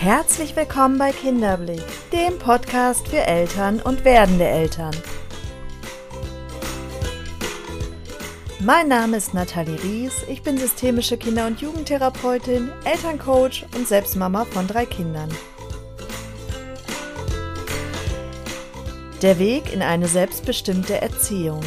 Herzlich willkommen bei Kinderblick, dem Podcast für Eltern und werdende Eltern. Mein Name ist Nathalie Ries, ich bin systemische Kinder- und Jugendtherapeutin, Elterncoach und Selbstmama von drei Kindern. Der Weg in eine selbstbestimmte Erziehung.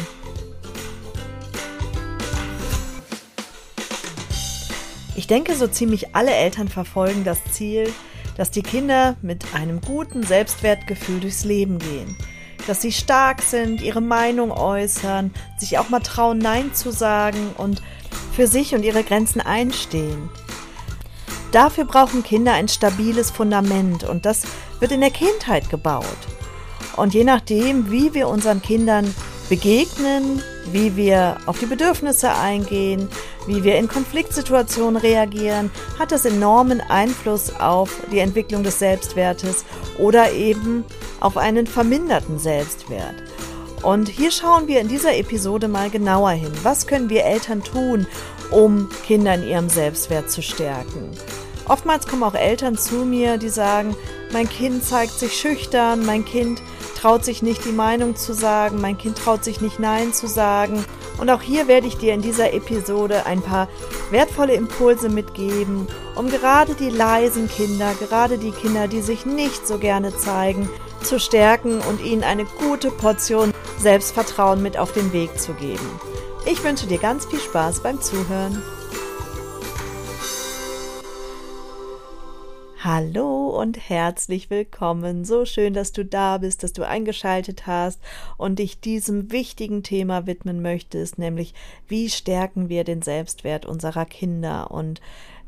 Ich denke, so ziemlich alle Eltern verfolgen das Ziel, dass die Kinder mit einem guten Selbstwertgefühl durchs Leben gehen, dass sie stark sind, ihre Meinung äußern, sich auch mal trauen, Nein zu sagen und für sich und ihre Grenzen einstehen. Dafür brauchen Kinder ein stabiles Fundament und das wird in der Kindheit gebaut. Und je nachdem, wie wir unseren Kindern begegnen, wie wir auf die Bedürfnisse eingehen, wie wir in Konfliktsituationen reagieren, hat das enormen Einfluss auf die Entwicklung des Selbstwertes oder eben auf einen verminderten Selbstwert. Und hier schauen wir in dieser Episode mal genauer hin. Was können wir Eltern tun, um Kinder in ihrem Selbstwert zu stärken? Oftmals kommen auch Eltern zu mir, die sagen, mein Kind zeigt sich schüchtern, mein Kind traut sich nicht die Meinung zu sagen, mein Kind traut sich nicht Nein zu sagen. Und auch hier werde ich dir in dieser Episode ein paar wertvolle Impulse mitgeben, um gerade die leisen Kinder, gerade die Kinder, die sich nicht so gerne zeigen, zu stärken und ihnen eine gute Portion Selbstvertrauen mit auf den Weg zu geben. Ich wünsche dir ganz viel Spaß beim Zuhören. Hallo und herzlich willkommen. So schön, dass du da bist, dass du eingeschaltet hast und dich diesem wichtigen Thema widmen möchtest, nämlich wie stärken wir den Selbstwert unserer Kinder und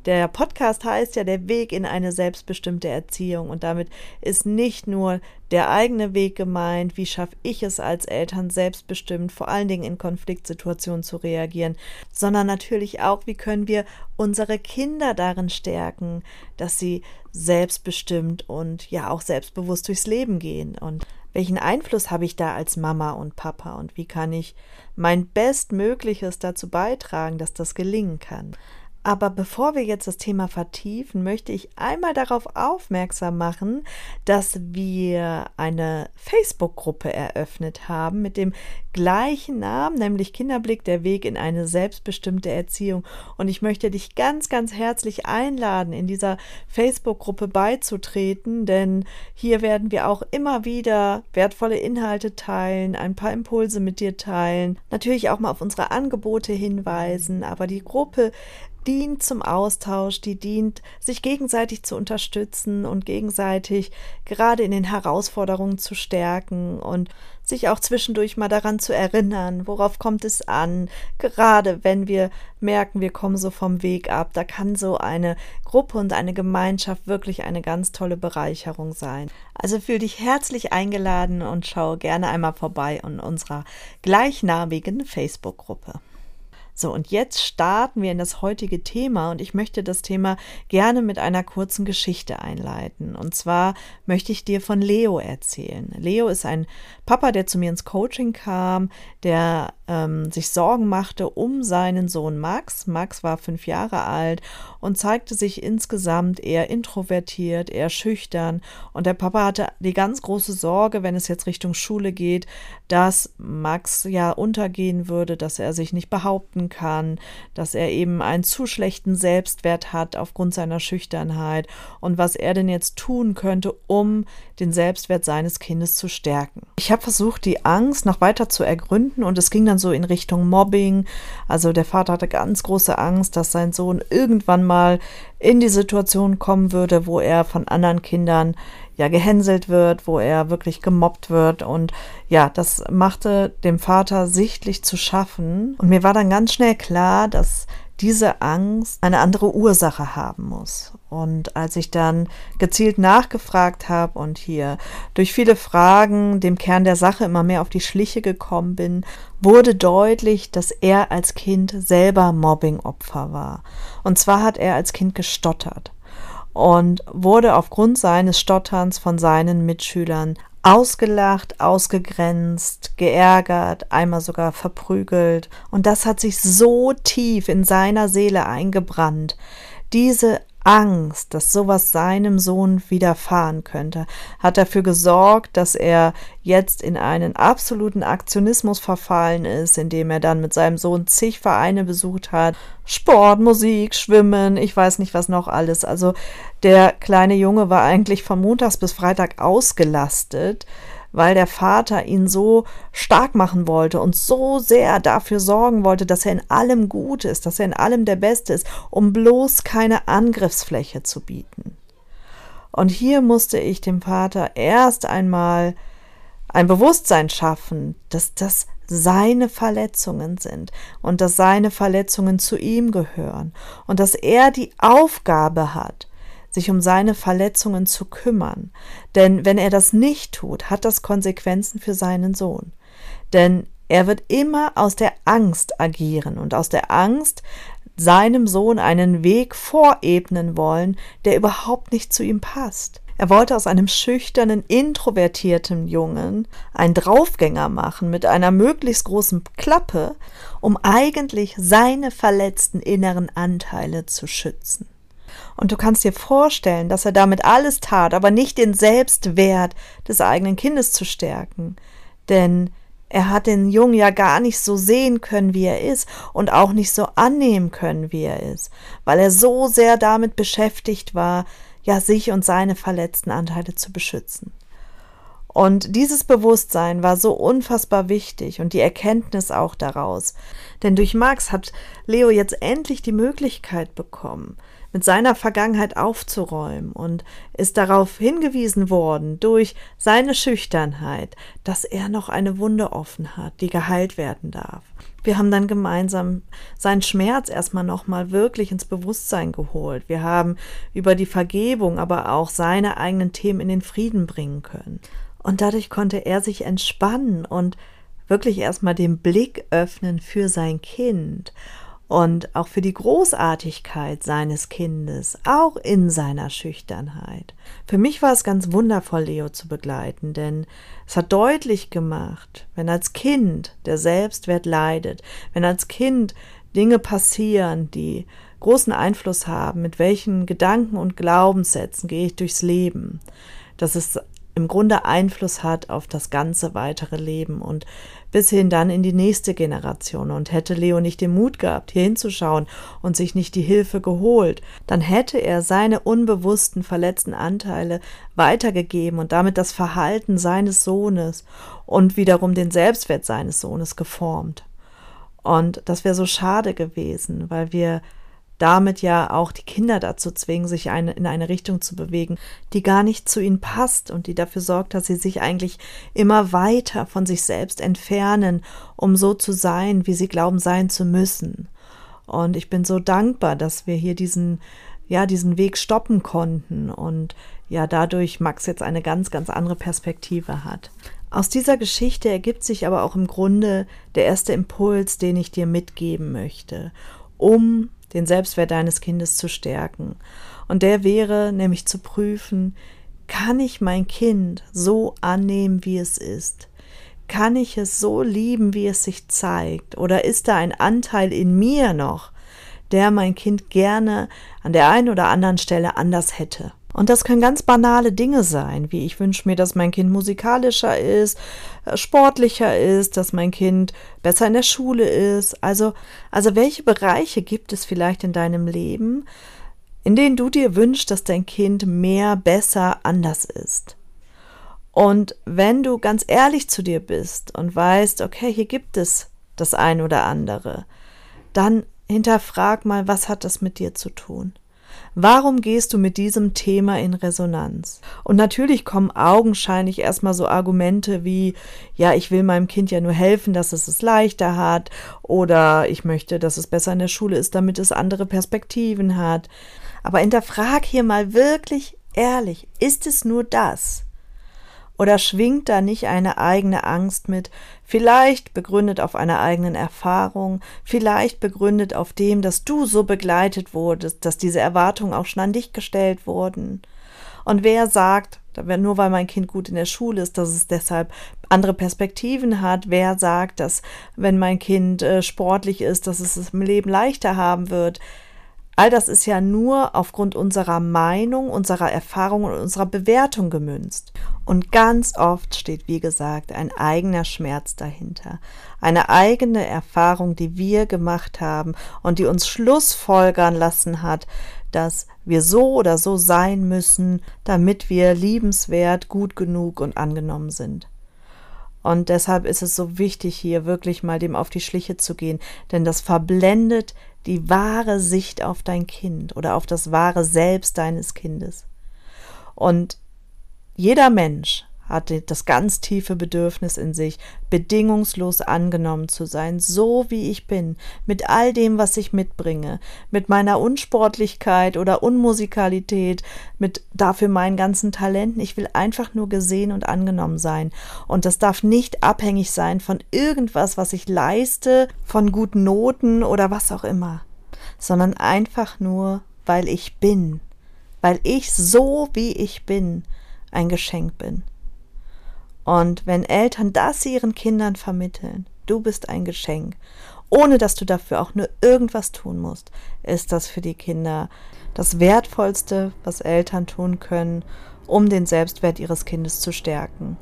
der Podcast heißt ja der Weg in eine selbstbestimmte Erziehung. Und damit ist nicht nur der eigene Weg gemeint, wie schaffe ich es als Eltern selbstbestimmt, vor allen Dingen in Konfliktsituationen zu reagieren, sondern natürlich auch, wie können wir unsere Kinder darin stärken, dass sie selbstbestimmt und ja auch selbstbewusst durchs Leben gehen. Und welchen Einfluss habe ich da als Mama und Papa? Und wie kann ich mein Bestmögliches dazu beitragen, dass das gelingen kann. Aber bevor wir jetzt das Thema vertiefen, möchte ich einmal darauf aufmerksam machen, dass wir eine Facebook-Gruppe eröffnet haben mit dem gleichen Namen, nämlich Kinderblick, der Weg in eine selbstbestimmte Erziehung. Und ich möchte dich ganz, ganz herzlich einladen, in dieser Facebook-Gruppe beizutreten, denn hier werden wir auch immer wieder wertvolle Inhalte teilen, ein paar Impulse mit dir teilen, natürlich auch mal auf unsere Angebote hinweisen, aber die Gruppe dient zum Austausch, die dient, sich gegenseitig zu unterstützen und gegenseitig gerade in den Herausforderungen zu stärken und sich auch zwischendurch mal daran zu erinnern, worauf kommt es an, gerade wenn wir merken, wir kommen so vom Weg ab, da kann so eine Gruppe und eine Gemeinschaft wirklich eine ganz tolle Bereicherung sein. Also fühl dich herzlich eingeladen und schau gerne einmal vorbei in unserer gleichnamigen Facebook-Gruppe. So, und jetzt starten wir in das heutige Thema und ich möchte das Thema gerne mit einer kurzen Geschichte einleiten. Und zwar möchte ich dir von Leo erzählen. Leo ist ein Papa, der zu mir ins Coaching kam, der ähm, sich Sorgen machte um seinen Sohn Max. Max war fünf Jahre alt und zeigte sich insgesamt eher introvertiert, eher schüchtern. Und der Papa hatte die ganz große Sorge, wenn es jetzt Richtung Schule geht, dass Max ja untergehen würde, dass er sich nicht behaupten leiden kann, dass er eben einen zu schlechten Selbstwert hat aufgrund seiner Schüchternheit und was er denn jetzt tun könnte, um den Selbstwert seines Kindes zu stärken. Ich habe versucht, die Angst noch weiter zu ergründen und es ging dann so in Richtung Mobbing. Also der Vater hatte ganz große Angst, dass sein Sohn irgendwann mal in die Situation kommen würde, wo er von anderen Kindern ja gehänselt wird, wo er wirklich gemobbt wird und ja, das machte dem Vater sichtlich zu schaffen und mir war dann ganz schnell klar, dass diese Angst eine andere Ursache haben muss. Und als ich dann gezielt nachgefragt habe und hier durch viele Fragen dem Kern der Sache immer mehr auf die Schliche gekommen bin, wurde deutlich, dass er als Kind selber Mobbingopfer war. Und zwar hat er als Kind gestottert und wurde aufgrund seines Stotterns von seinen Mitschülern ausgelacht, ausgegrenzt, geärgert, einmal sogar verprügelt. Und das hat sich so tief in seiner Seele eingebrannt. Diese Angst, dass sowas seinem Sohn widerfahren könnte, hat dafür gesorgt, dass er jetzt in einen absoluten Aktionismus verfallen ist, indem er dann mit seinem Sohn zig Vereine besucht hat. Sport, Musik, Schwimmen, ich weiß nicht was noch alles. Also der kleine Junge war eigentlich von Montags bis Freitag ausgelastet weil der Vater ihn so stark machen wollte und so sehr dafür sorgen wollte, dass er in allem gut ist, dass er in allem der Beste ist, um bloß keine Angriffsfläche zu bieten. Und hier musste ich dem Vater erst einmal ein Bewusstsein schaffen, dass das seine Verletzungen sind und dass seine Verletzungen zu ihm gehören und dass er die Aufgabe hat, sich um seine Verletzungen zu kümmern. Denn wenn er das nicht tut, hat das Konsequenzen für seinen Sohn. Denn er wird immer aus der Angst agieren und aus der Angst seinem Sohn einen Weg vorebnen wollen, der überhaupt nicht zu ihm passt. Er wollte aus einem schüchternen, introvertierten Jungen einen Draufgänger machen mit einer möglichst großen Klappe, um eigentlich seine verletzten inneren Anteile zu schützen. Und du kannst dir vorstellen, dass er damit alles tat, aber nicht den Selbstwert des eigenen Kindes zu stärken. Denn er hat den Jungen ja gar nicht so sehen können, wie er ist und auch nicht so annehmen können, wie er ist, weil er so sehr damit beschäftigt war, ja, sich und seine verletzten Anteile zu beschützen. Und dieses Bewusstsein war so unfassbar wichtig und die Erkenntnis auch daraus. Denn durch Max hat Leo jetzt endlich die Möglichkeit bekommen, mit seiner Vergangenheit aufzuräumen und ist darauf hingewiesen worden durch seine Schüchternheit, dass er noch eine Wunde offen hat, die geheilt werden darf. Wir haben dann gemeinsam seinen Schmerz erstmal nochmal wirklich ins Bewusstsein geholt. Wir haben über die Vergebung, aber auch seine eigenen Themen in den Frieden bringen können. Und dadurch konnte er sich entspannen und wirklich erstmal den Blick öffnen für sein Kind und auch für die Großartigkeit seines Kindes, auch in seiner Schüchternheit. Für mich war es ganz wundervoll, Leo zu begleiten, denn es hat deutlich gemacht, wenn als Kind der Selbstwert leidet, wenn als Kind Dinge passieren, die großen Einfluss haben, mit welchen Gedanken und Glaubenssätzen gehe ich durchs Leben, dass es im Grunde Einfluss hat auf das ganze weitere Leben und bis hin dann in die nächste Generation. Und hätte Leo nicht den Mut gehabt, hier hinzuschauen und sich nicht die Hilfe geholt, dann hätte er seine unbewussten verletzten Anteile weitergegeben und damit das Verhalten seines Sohnes und wiederum den Selbstwert seines Sohnes geformt. Und das wäre so schade gewesen, weil wir damit ja auch die Kinder dazu zwingen, sich eine, in eine Richtung zu bewegen, die gar nicht zu ihnen passt und die dafür sorgt, dass sie sich eigentlich immer weiter von sich selbst entfernen, um so zu sein, wie sie glauben sein zu müssen. Und ich bin so dankbar, dass wir hier diesen, ja, diesen Weg stoppen konnten und ja, dadurch Max jetzt eine ganz, ganz andere Perspektive hat. Aus dieser Geschichte ergibt sich aber auch im Grunde der erste Impuls, den ich dir mitgeben möchte, um den Selbstwert deines Kindes zu stärken. Und der wäre nämlich zu prüfen, kann ich mein Kind so annehmen, wie es ist? Kann ich es so lieben, wie es sich zeigt? Oder ist da ein Anteil in mir noch, der mein Kind gerne an der einen oder anderen Stelle anders hätte? Und das können ganz banale Dinge sein, wie ich wünsche mir, dass mein Kind musikalischer ist, äh, sportlicher ist, dass mein Kind besser in der Schule ist. Also, also welche Bereiche gibt es vielleicht in deinem Leben, in denen du dir wünschst, dass dein Kind mehr, besser, anders ist? Und wenn du ganz ehrlich zu dir bist und weißt, okay, hier gibt es das ein oder andere, dann hinterfrag mal, was hat das mit dir zu tun? Warum gehst du mit diesem Thema in Resonanz? Und natürlich kommen augenscheinlich erstmal so Argumente wie, ja, ich will meinem Kind ja nur helfen, dass es es leichter hat oder ich möchte, dass es besser in der Schule ist, damit es andere Perspektiven hat. Aber hinterfrag hier mal wirklich ehrlich, ist es nur das? Oder schwingt da nicht eine eigene Angst mit, vielleicht begründet auf einer eigenen Erfahrung, vielleicht begründet auf dem, dass du so begleitet wurdest, dass diese Erwartungen auch schon an dich gestellt wurden? Und wer sagt, nur weil mein Kind gut in der Schule ist, dass es deshalb andere Perspektiven hat? Wer sagt, dass wenn mein Kind äh, sportlich ist, dass es es im Leben leichter haben wird? all das ist ja nur aufgrund unserer Meinung, unserer Erfahrung und unserer Bewertung gemünzt. Und ganz oft steht, wie gesagt, ein eigener Schmerz dahinter. Eine eigene Erfahrung, die wir gemacht haben und die uns Schlussfolgern lassen hat, dass wir so oder so sein müssen, damit wir liebenswert, gut genug und angenommen sind. Und deshalb ist es so wichtig, hier wirklich mal dem auf die Schliche zu gehen, denn das verblendet die wahre Sicht auf dein Kind oder auf das wahre Selbst deines Kindes. Und jeder Mensch hat das ganz tiefe Bedürfnis in sich, bedingungslos angenommen zu sein, so wie ich bin, mit all dem, was ich mitbringe, mit meiner Unsportlichkeit oder Unmusikalität, mit dafür meinen ganzen Talenten. Ich will einfach nur gesehen und angenommen sein. Und das darf nicht abhängig sein von irgendwas, was ich leiste, von guten Noten oder was auch immer, sondern einfach nur, weil ich bin, weil ich so wie ich bin ein Geschenk bin. Und wenn Eltern das ihren Kindern vermitteln, du bist ein Geschenk, ohne dass du dafür auch nur irgendwas tun musst, ist das für die Kinder das Wertvollste, was Eltern tun können, um den Selbstwert ihres Kindes zu stärken.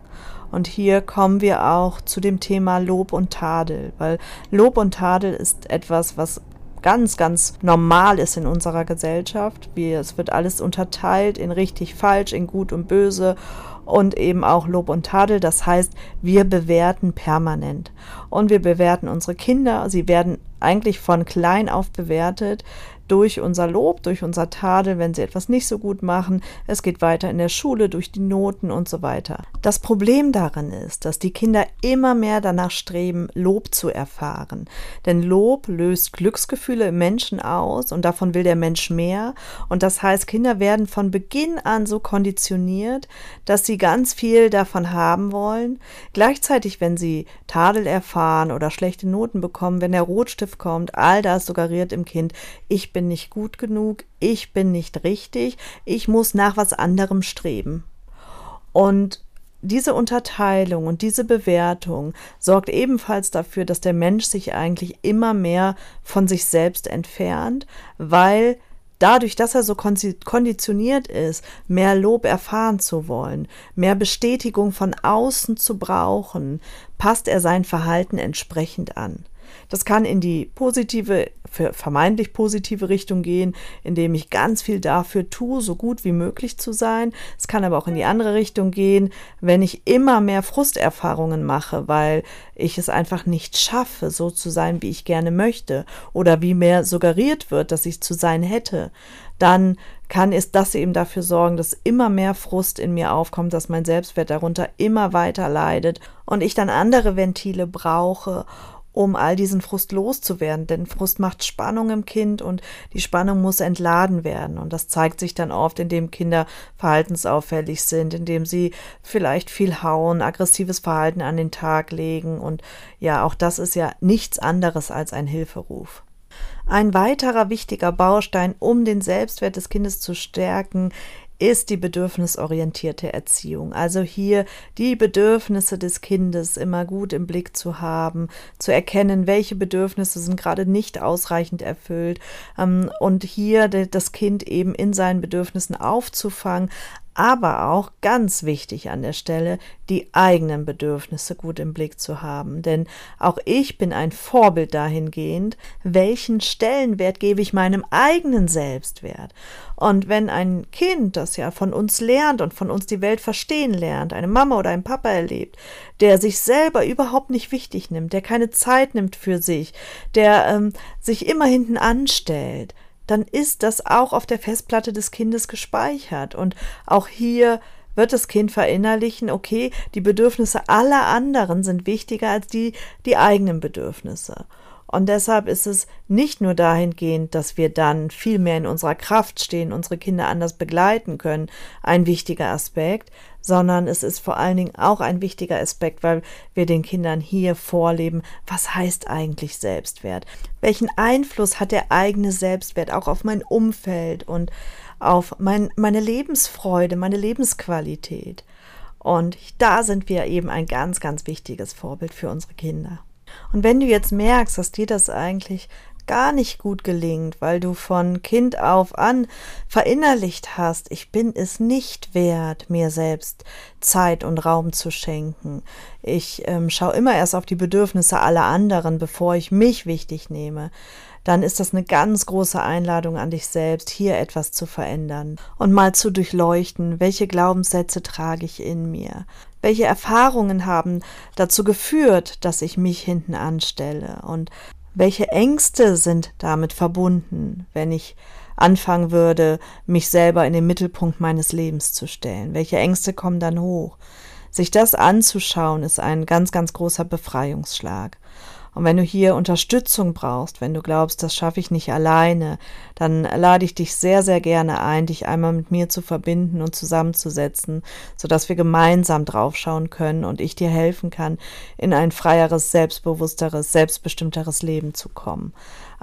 Und hier kommen wir auch zu dem Thema Lob und Tadel, weil Lob und Tadel ist etwas, was ganz, ganz normal ist in unserer Gesellschaft. Wie, es wird alles unterteilt in richtig, falsch, in gut und böse und eben auch Lob und Tadel. Das heißt, wir bewerten permanent. Und wir bewerten unsere Kinder. Sie werden eigentlich von klein auf bewertet durch unser Lob, durch unser Tadel, wenn sie etwas nicht so gut machen. Es geht weiter in der Schule, durch die Noten und so weiter. Das Problem darin ist, dass die Kinder immer mehr danach streben, Lob zu erfahren. Denn Lob löst Glücksgefühle im Menschen aus und davon will der Mensch mehr. Und das heißt, Kinder werden von Beginn an so konditioniert, dass sie ganz viel davon haben wollen. Gleichzeitig, wenn sie Tadel erfahren oder schlechte Noten bekommen, wenn der Rotstift kommt, all das suggeriert im Kind, ich bin nicht gut genug, ich bin nicht richtig, ich muss nach was anderem streben. Und diese Unterteilung und diese Bewertung sorgt ebenfalls dafür, dass der Mensch sich eigentlich immer mehr von sich selbst entfernt, weil dadurch, dass er so konditioniert ist, mehr Lob erfahren zu wollen, mehr Bestätigung von außen zu brauchen, passt er sein Verhalten entsprechend an. Das kann in die positive, vermeintlich positive Richtung gehen, indem ich ganz viel dafür tue, so gut wie möglich zu sein. Es kann aber auch in die andere Richtung gehen, wenn ich immer mehr Frusterfahrungen mache, weil ich es einfach nicht schaffe, so zu sein, wie ich gerne möchte oder wie mehr suggeriert wird, dass ich zu sein hätte. Dann kann es das eben dafür sorgen, dass immer mehr Frust in mir aufkommt, dass mein Selbstwert darunter immer weiter leidet und ich dann andere Ventile brauche, um all diesen Frust loszuwerden. Denn Frust macht Spannung im Kind und die Spannung muss entladen werden. Und das zeigt sich dann oft, indem Kinder verhaltensauffällig sind, indem sie vielleicht viel hauen, aggressives Verhalten an den Tag legen. Und ja, auch das ist ja nichts anderes als ein Hilferuf. Ein weiterer wichtiger Baustein, um den Selbstwert des Kindes zu stärken, ist die bedürfnisorientierte Erziehung. Also hier die Bedürfnisse des Kindes immer gut im Blick zu haben, zu erkennen, welche Bedürfnisse sind gerade nicht ausreichend erfüllt ähm, und hier das Kind eben in seinen Bedürfnissen aufzufangen, aber auch ganz wichtig an der Stelle, die eigenen Bedürfnisse gut im Blick zu haben. Denn auch ich bin ein Vorbild dahingehend, welchen Stellenwert gebe ich meinem eigenen Selbstwert. Und wenn ein Kind, das ja von uns lernt und von uns die Welt verstehen lernt, eine Mama oder ein Papa erlebt, der sich selber überhaupt nicht wichtig nimmt, der keine Zeit nimmt für sich, der ähm, sich immer hinten anstellt, dann ist das auch auf der Festplatte des Kindes gespeichert. Und auch hier wird das Kind verinnerlichen, okay, die Bedürfnisse aller anderen sind wichtiger als die, die eigenen Bedürfnisse. Und deshalb ist es nicht nur dahingehend, dass wir dann viel mehr in unserer Kraft stehen, unsere Kinder anders begleiten können, ein wichtiger Aspekt, sondern es ist vor allen Dingen auch ein wichtiger Aspekt, weil wir den Kindern hier vorleben, was heißt eigentlich Selbstwert? Welchen Einfluss hat der eigene Selbstwert auch auf mein Umfeld und auf mein, meine Lebensfreude, meine Lebensqualität? Und da sind wir eben ein ganz, ganz wichtiges Vorbild für unsere Kinder. Und wenn du jetzt merkst, dass dir das eigentlich gar nicht gut gelingt, weil du von Kind auf an verinnerlicht hast, ich bin es nicht wert, mir selbst Zeit und Raum zu schenken. Ich ähm, schaue immer erst auf die Bedürfnisse aller anderen, bevor ich mich wichtig nehme. Dann ist das eine ganz große Einladung an dich selbst, hier etwas zu verändern und mal zu durchleuchten, welche Glaubenssätze trage ich in mir, welche Erfahrungen haben dazu geführt, dass ich mich hinten anstelle? Und welche Ängste sind damit verbunden, wenn ich anfangen würde, mich selber in den Mittelpunkt meines Lebens zu stellen? Welche Ängste kommen dann hoch? Sich das anzuschauen, ist ein ganz, ganz großer Befreiungsschlag. Und wenn du hier Unterstützung brauchst, wenn du glaubst, das schaffe ich nicht alleine, dann lade ich dich sehr, sehr gerne ein, dich einmal mit mir zu verbinden und zusammenzusetzen, sodass wir gemeinsam draufschauen können und ich dir helfen kann, in ein freieres, selbstbewussteres, selbstbestimmteres Leben zu kommen.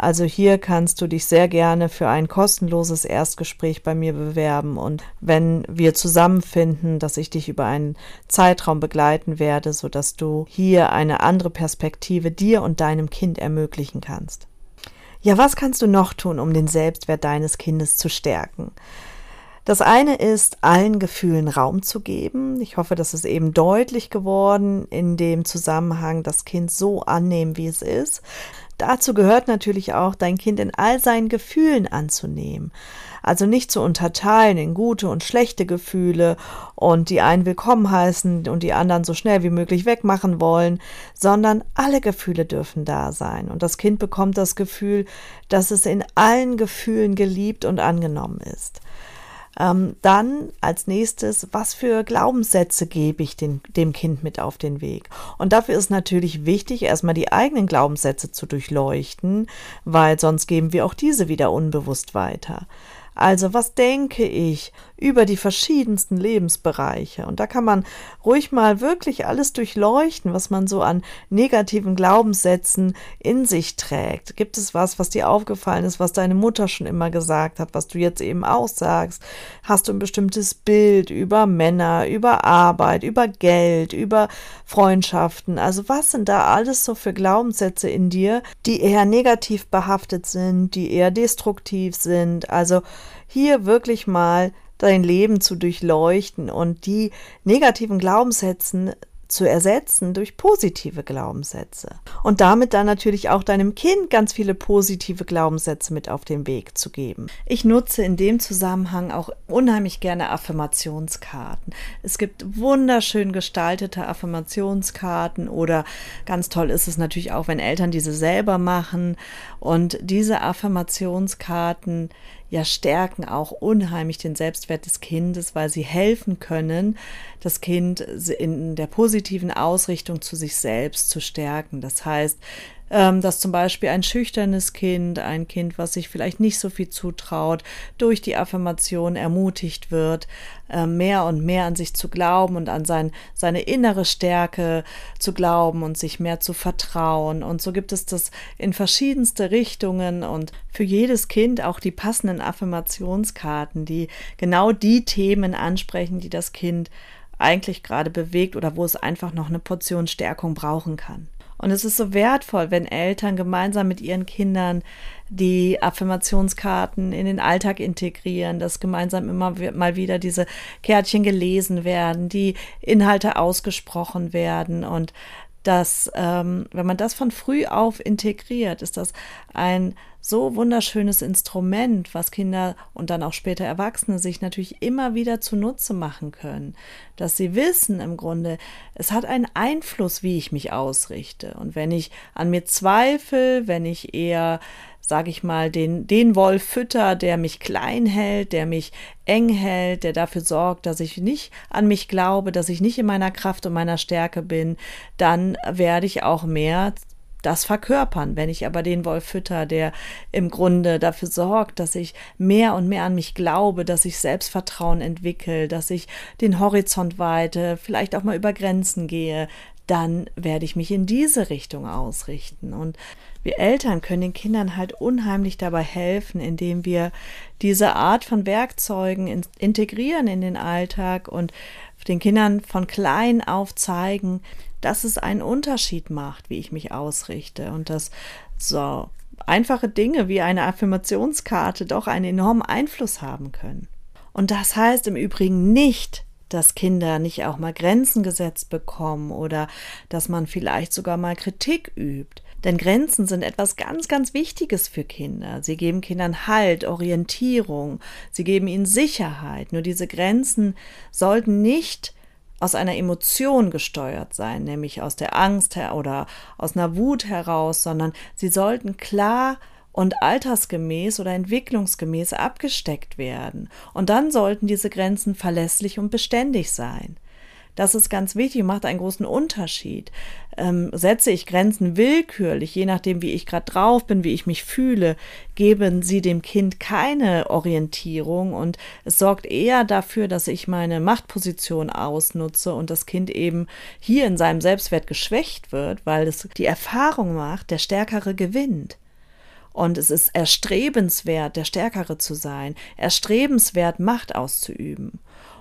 Also hier kannst du dich sehr gerne für ein kostenloses Erstgespräch bei mir bewerben und wenn wir zusammenfinden, dass ich dich über einen Zeitraum begleiten werde, sodass du hier eine andere Perspektive dir und deinem Kind ermöglichen kannst. Ja, was kannst du noch tun, um den Selbstwert deines Kindes zu stärken? Das eine ist, allen Gefühlen Raum zu geben. Ich hoffe, das ist eben deutlich geworden in dem Zusammenhang, das Kind so annehmen, wie es ist. Dazu gehört natürlich auch, dein Kind in all seinen Gefühlen anzunehmen. Also nicht zu unterteilen in gute und schlechte Gefühle und die einen willkommen heißen und die anderen so schnell wie möglich wegmachen wollen, sondern alle Gefühle dürfen da sein. Und das Kind bekommt das Gefühl, dass es in allen Gefühlen geliebt und angenommen ist. Ähm, dann als nächstes, was für Glaubenssätze gebe ich den, dem Kind mit auf den Weg? Und dafür ist natürlich wichtig, erstmal die eigenen Glaubenssätze zu durchleuchten, weil sonst geben wir auch diese wieder unbewusst weiter. Also was denke ich über die verschiedensten Lebensbereiche? Und da kann man ruhig mal wirklich alles durchleuchten, was man so an negativen Glaubenssätzen in sich trägt. Gibt es was, was dir aufgefallen ist, was deine Mutter schon immer gesagt hat, was du jetzt eben auch sagst? Hast du ein bestimmtes Bild über Männer, über Arbeit, über Geld, über Freundschaften? Also was sind da alles so für Glaubenssätze in dir, die eher negativ behaftet sind, die eher destruktiv sind? Also hier wirklich mal dein Leben zu durchleuchten und die negativen Glaubenssätzen zu ersetzen durch positive Glaubenssätze. Und damit dann natürlich auch deinem Kind ganz viele positive Glaubenssätze mit auf den Weg zu geben. Ich nutze in dem Zusammenhang auch unheimlich gerne Affirmationskarten. Es gibt wunderschön gestaltete Affirmationskarten oder ganz toll ist es natürlich auch, wenn Eltern diese selber machen. Und diese Affirmationskarten ja stärken auch unheimlich den Selbstwert des Kindes, weil sie helfen können, das Kind in der positiven Ausrichtung zu sich selbst zu stärken. Das heißt, ähm, dass zum Beispiel ein schüchternes Kind, ein Kind, was sich vielleicht nicht so viel zutraut, durch die Affirmation ermutigt wird, äh, mehr und mehr an sich zu glauben und an sein, seine innere Stärke zu glauben und sich mehr zu vertrauen. Und so gibt es das in verschiedenste Richtungen und für jedes Kind auch die passenden Affirmationskarten, die genau die Themen ansprechen, die das Kind eigentlich gerade bewegt oder wo es einfach noch eine Portion Stärkung brauchen kann. Und es ist so wertvoll, wenn Eltern gemeinsam mit ihren Kindern die Affirmationskarten in den Alltag integrieren, dass gemeinsam immer mal wieder diese Kärtchen gelesen werden, die Inhalte ausgesprochen werden. Und dass, ähm, wenn man das von früh auf integriert, ist das ein so wunderschönes Instrument, was Kinder und dann auch später Erwachsene sich natürlich immer wieder zunutze machen können, dass sie wissen im Grunde, es hat einen Einfluss, wie ich mich ausrichte. Und wenn ich an mir zweifle, wenn ich eher sage ich mal, den, den Wolf fütter, der mich klein hält, der mich eng hält, der dafür sorgt, dass ich nicht an mich glaube, dass ich nicht in meiner Kraft und meiner Stärke bin, dann werde ich auch mehr das verkörpern. Wenn ich aber den Wolf fütter, der im Grunde dafür sorgt, dass ich mehr und mehr an mich glaube, dass ich Selbstvertrauen entwickle, dass ich den Horizont weite, vielleicht auch mal über Grenzen gehe, dann werde ich mich in diese Richtung ausrichten. Und wir Eltern können den Kindern halt unheimlich dabei helfen, indem wir diese Art von Werkzeugen in, integrieren in den Alltag und den Kindern von klein auf zeigen, dass es einen Unterschied macht, wie ich mich ausrichte und dass so einfache Dinge wie eine Affirmationskarte doch einen enormen Einfluss haben können. Und das heißt im Übrigen nicht, dass Kinder nicht auch mal Grenzen gesetzt bekommen oder dass man vielleicht sogar mal Kritik übt. Denn Grenzen sind etwas ganz, ganz Wichtiges für Kinder. Sie geben Kindern Halt, Orientierung, sie geben ihnen Sicherheit. Nur diese Grenzen sollten nicht aus einer Emotion gesteuert sein, nämlich aus der Angst oder aus einer Wut heraus, sondern sie sollten klar und altersgemäß oder entwicklungsgemäß abgesteckt werden. Und dann sollten diese Grenzen verlässlich und beständig sein. Das ist ganz wichtig, macht einen großen Unterschied. Ähm, setze ich Grenzen willkürlich, je nachdem, wie ich gerade drauf bin, wie ich mich fühle, geben sie dem Kind keine Orientierung und es sorgt eher dafür, dass ich meine Machtposition ausnutze und das Kind eben hier in seinem Selbstwert geschwächt wird, weil es die Erfahrung macht, der Stärkere gewinnt. Und es ist erstrebenswert, der Stärkere zu sein, erstrebenswert, Macht auszuüben.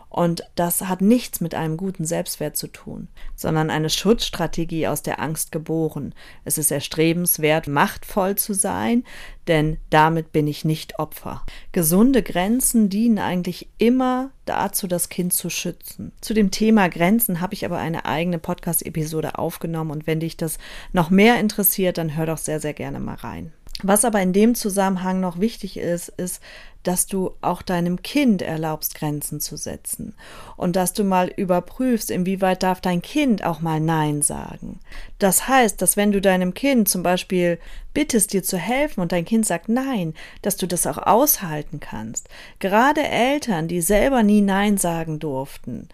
Und das hat nichts mit einem guten Selbstwert zu tun, sondern eine Schutzstrategie aus der Angst geboren. Es ist erstrebenswert, machtvoll zu sein, denn damit bin ich nicht Opfer. Gesunde Grenzen dienen eigentlich immer dazu, das Kind zu schützen. Zu dem Thema Grenzen habe ich aber eine eigene Podcast-Episode aufgenommen und wenn dich das noch mehr interessiert, dann hör doch sehr, sehr gerne mal rein. Was aber in dem Zusammenhang noch wichtig ist, ist, dass du auch deinem Kind erlaubst, Grenzen zu setzen und dass du mal überprüfst, inwieweit darf dein Kind auch mal Nein sagen. Das heißt, dass wenn du deinem Kind zum Beispiel bittest, dir zu helfen und dein Kind sagt Nein, dass du das auch aushalten kannst. Gerade Eltern, die selber nie Nein sagen durften,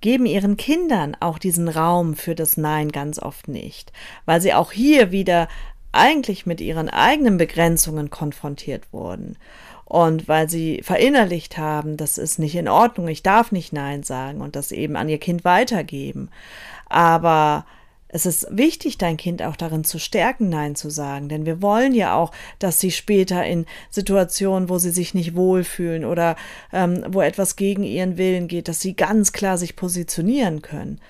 geben ihren Kindern auch diesen Raum für das Nein ganz oft nicht, weil sie auch hier wieder eigentlich mit ihren eigenen Begrenzungen konfrontiert wurden. Und weil sie verinnerlicht haben, das ist nicht in Ordnung, ich darf nicht Nein sagen und das eben an ihr Kind weitergeben. Aber es ist wichtig, dein Kind auch darin zu stärken, Nein zu sagen, denn wir wollen ja auch, dass sie später in Situationen, wo sie sich nicht wohlfühlen oder ähm, wo etwas gegen ihren Willen geht, dass sie ganz klar sich positionieren können.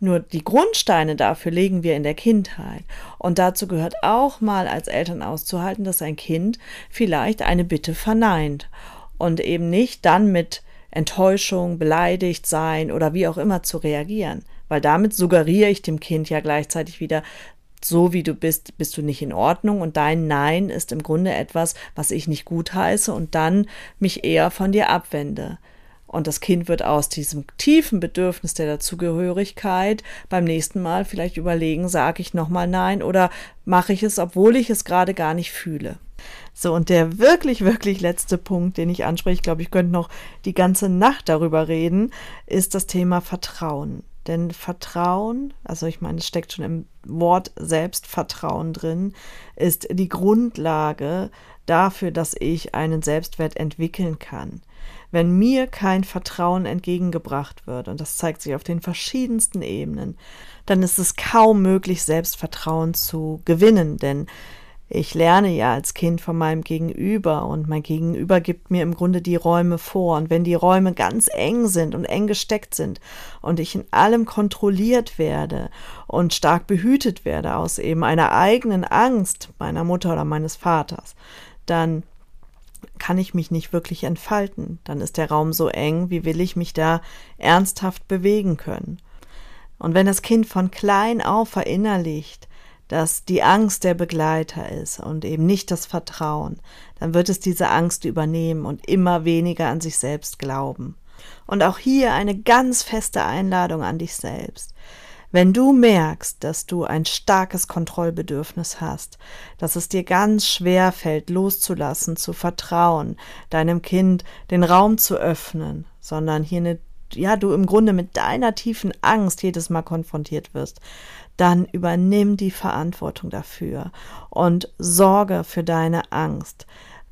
Nur die Grundsteine dafür legen wir in der Kindheit. Und dazu gehört auch mal als Eltern auszuhalten, dass ein Kind vielleicht eine Bitte verneint und eben nicht dann mit Enttäuschung, beleidigt sein oder wie auch immer zu reagieren. Weil damit suggeriere ich dem Kind ja gleichzeitig wieder, so wie du bist, bist du nicht in Ordnung und dein Nein ist im Grunde etwas, was ich nicht gut heiße und dann mich eher von dir abwende. Und das Kind wird aus diesem tiefen Bedürfnis der Dazugehörigkeit beim nächsten Mal vielleicht überlegen, sage ich nochmal Nein oder mache ich es, obwohl ich es gerade gar nicht fühle. So, und der wirklich, wirklich letzte Punkt, den ich anspreche, ich glaube, ich könnte noch die ganze Nacht darüber reden, ist das Thema Vertrauen. Denn Vertrauen, also ich meine, es steckt schon im Wort Selbstvertrauen drin, ist die Grundlage dafür, dass ich einen Selbstwert entwickeln kann wenn mir kein Vertrauen entgegengebracht wird, und das zeigt sich auf den verschiedensten Ebenen, dann ist es kaum möglich, Selbstvertrauen zu gewinnen, denn ich lerne ja als Kind von meinem Gegenüber und mein Gegenüber gibt mir im Grunde die Räume vor. Und wenn die Räume ganz eng sind und eng gesteckt sind und ich in allem kontrolliert werde und stark behütet werde aus eben einer eigenen Angst meiner Mutter oder meines Vaters, dann kann ich mich nicht wirklich entfalten. Dann ist der Raum so eng, wie will ich mich da ernsthaft bewegen können. Und wenn das Kind von klein auf verinnerlicht, dass die Angst der Begleiter ist und eben nicht das Vertrauen, dann wird es diese Angst übernehmen und immer weniger an sich selbst glauben. Und auch hier eine ganz feste Einladung an dich selbst. Wenn du merkst, dass du ein starkes Kontrollbedürfnis hast, dass es dir ganz schwer fällt, loszulassen, zu vertrauen, deinem Kind den Raum zu öffnen, sondern hier eine, ja, du im Grunde mit deiner tiefen Angst jedes Mal konfrontiert wirst, dann übernimm die Verantwortung dafür und sorge für deine Angst.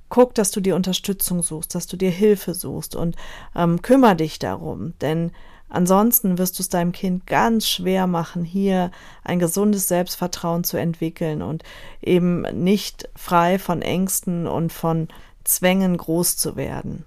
Guck, dass du dir Unterstützung suchst, dass du dir Hilfe suchst und ähm, kümmere dich darum, denn Ansonsten wirst du es deinem Kind ganz schwer machen, hier ein gesundes Selbstvertrauen zu entwickeln und eben nicht frei von Ängsten und von Zwängen groß zu werden.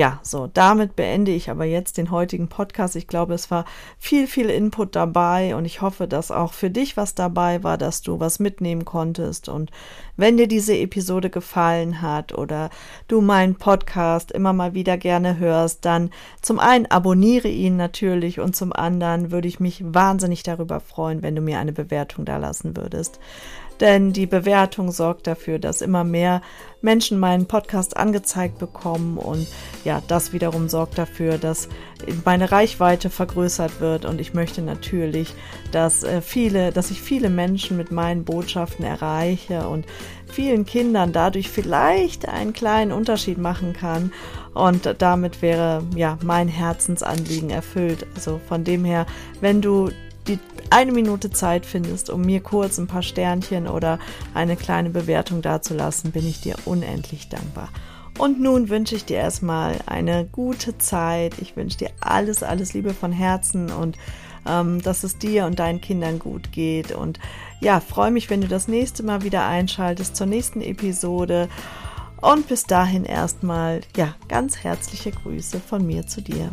Ja, so, damit beende ich aber jetzt den heutigen Podcast. Ich glaube, es war viel, viel Input dabei und ich hoffe, dass auch für dich was dabei war, dass du was mitnehmen konntest. Und wenn dir diese Episode gefallen hat oder du meinen Podcast immer mal wieder gerne hörst, dann zum einen abonniere ihn natürlich und zum anderen würde ich mich wahnsinnig darüber freuen, wenn du mir eine Bewertung da lassen würdest denn die Bewertung sorgt dafür, dass immer mehr Menschen meinen Podcast angezeigt bekommen. Und ja, das wiederum sorgt dafür, dass meine Reichweite vergrößert wird. Und ich möchte natürlich, dass äh, viele, dass ich viele Menschen mit meinen Botschaften erreiche und vielen Kindern dadurch vielleicht einen kleinen Unterschied machen kann. Und damit wäre ja mein Herzensanliegen erfüllt. Also von dem her, wenn du die eine Minute Zeit findest, um mir kurz ein paar Sternchen oder eine kleine Bewertung dazulassen, bin ich dir unendlich dankbar. Und nun wünsche ich dir erstmal eine gute Zeit. Ich wünsche dir alles, alles Liebe von Herzen und ähm, dass es dir und deinen Kindern gut geht. Und ja, freue mich, wenn du das nächste Mal wieder einschaltest zur nächsten Episode. Und bis dahin erstmal, ja, ganz herzliche Grüße von mir zu dir.